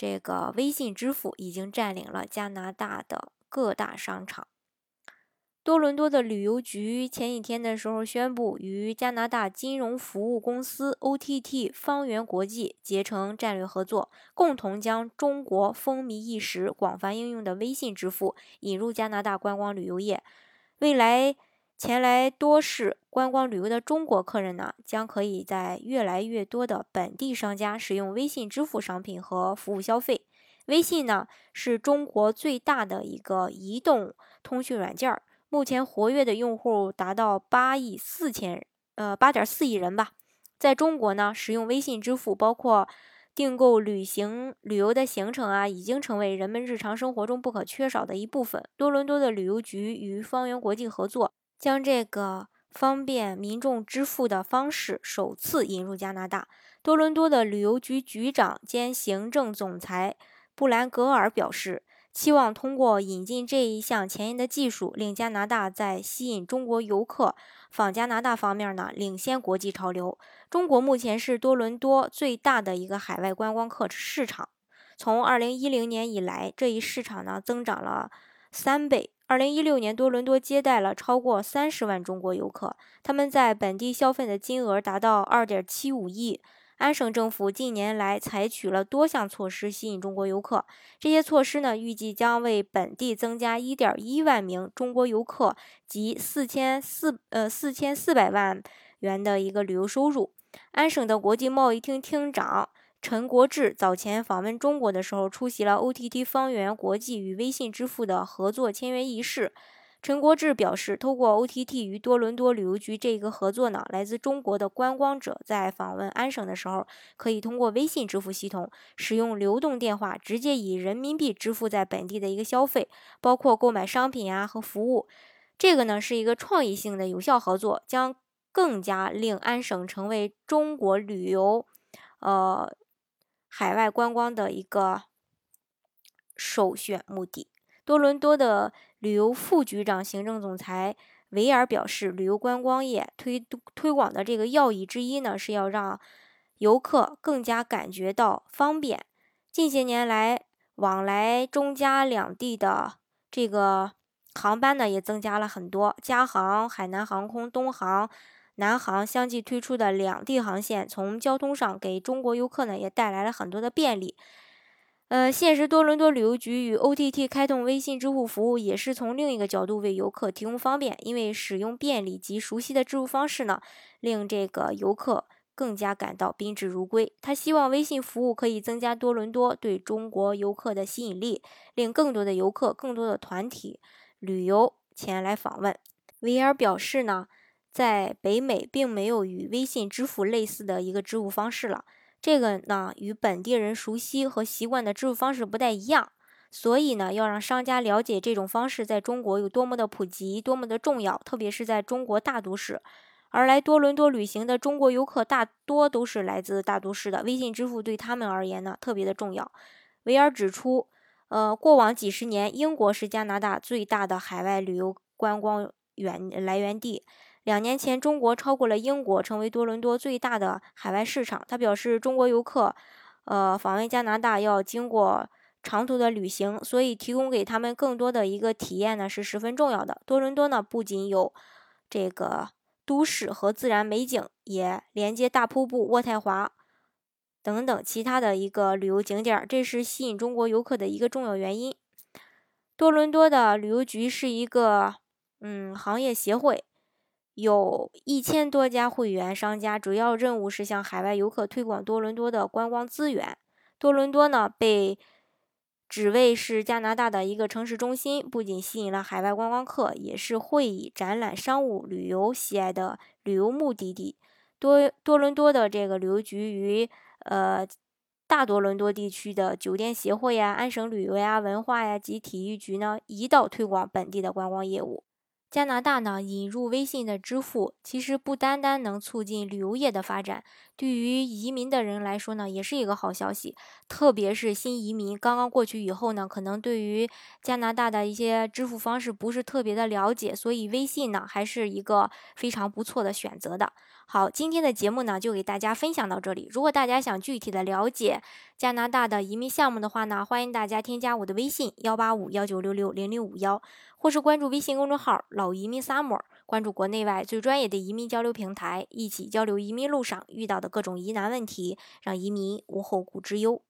这个微信支付已经占领了加拿大的各大商场。多伦多的旅游局前几天的时候宣布，与加拿大金融服务公司 OTT 方圆国际结成战略合作，共同将中国风靡一时、广泛应用的微信支付引入加拿大观光旅游业。未来。前来多市观光旅游的中国客人呢，将可以在越来越多的本地商家使用微信支付商品和服务消费。微信呢是中国最大的一个移动通讯软件儿，目前活跃的用户达到八亿四千呃八点四亿人吧。在中国呢，使用微信支付，包括订购旅行旅游的行程啊，已经成为人们日常生活中不可缺少的一部分。多伦多的旅游局与方圆国际合作。将这个方便民众支付的方式首次引入加拿大。多伦多的旅游局局长兼行政总裁布兰格尔表示，期望通过引进这一项前沿的技术，令加拿大在吸引中国游客访加拿大方面呢领先国际潮流。中国目前是多伦多最大的一个海外观光客市场，从2010年以来，这一市场呢增长了三倍。二零一六年，多伦多接待了超过三十万中国游客，他们在本地消费的金额达到二点七五亿。安省政府近年来采取了多项措施吸引中国游客，这些措施呢，预计将为本地增加一点一万名中国游客及四千四呃四千四百万元的一个旅游收入。安省的国际贸易厅厅长。陈国志早前访问中国的时候，出席了 OTT 方圆国际与微信支付的合作签约仪式。陈国志表示，通过 OTT 与多伦多旅游局这一个合作呢，来自中国的观光者在访问安省的时候，可以通过微信支付系统，使用流动电话直接以人民币支付在本地的一个消费，包括购买商品啊和服务。这个呢是一个创意性的有效合作，将更加令安省成为中国旅游，呃。海外观光的一个首选目的。多伦多的旅游副局长、行政总裁维尔表示，旅游观光业推推广的这个要义之一呢，是要让游客更加感觉到方便。近些年来，往来中加两地的这个航班呢，也增加了很多。加航、海南航空、东航。南航相继推出的两地航线，从交通上给中国游客呢也带来了很多的便利。呃，现实多伦多旅游局与 OTT 开通微信支付服务，也是从另一个角度为游客提供方便，因为使用便利及熟悉的支付方式呢，令这个游客更加感到宾至如归。他希望微信服务可以增加多伦多对中国游客的吸引力，令更多的游客、更多的团体旅游前来访问。维尔表示呢。在北美，并没有与微信支付类似的一个支付方式了。这个呢，与本地人熟悉和习惯的支付方式不太一样。所以呢，要让商家了解这种方式在中国有多么的普及，多么的重要，特别是在中国大都市。而来多伦多旅行的中国游客大多都是来自大都市的，微信支付对他们而言呢，特别的重要。维尔指出，呃，过往几十年，英国是加拿大最大的海外旅游观光源来源地。两年前，中国超过了英国，成为多伦多最大的海外市场。他表示，中国游客，呃，访问加拿大要经过长途的旅行，所以提供给他们更多的一个体验呢是十分重要的。多伦多呢不仅有这个都市和自然美景，也连接大瀑布、渥太华等等其他的一个旅游景点，这是吸引中国游客的一个重要原因。多伦多的旅游局是一个嗯行业协会。有一千多家会员商家，主要任务是向海外游客推广多伦多的观光资源。多伦多呢，被指为是加拿大的一个城市中心，不仅吸引了海外观光客，也是会议、展览、商务旅游喜爱的旅游目的地。多多伦多的这个旅游局与呃大多伦多地区的酒店协会呀、安省旅游呀、文化呀及体育局呢，一道推广本地的观光业务。加拿大呢引入微信的支付，其实不单单能促进旅游业的发展，对于移民的人来说呢，也是一个好消息。特别是新移民刚刚过去以后呢，可能对于加拿大的一些支付方式不是特别的了解，所以微信呢还是一个非常不错的选择的。好，今天的节目呢就给大家分享到这里。如果大家想具体的了解加拿大的移民项目的话呢，欢迎大家添加我的微信幺八五幺九六六零零五幺，或是关注微信公众号“老移民 summer”，关注国内外最专业的移民交流平台，一起交流移民路上遇到的各种疑难问题，让移民无后顾之忧。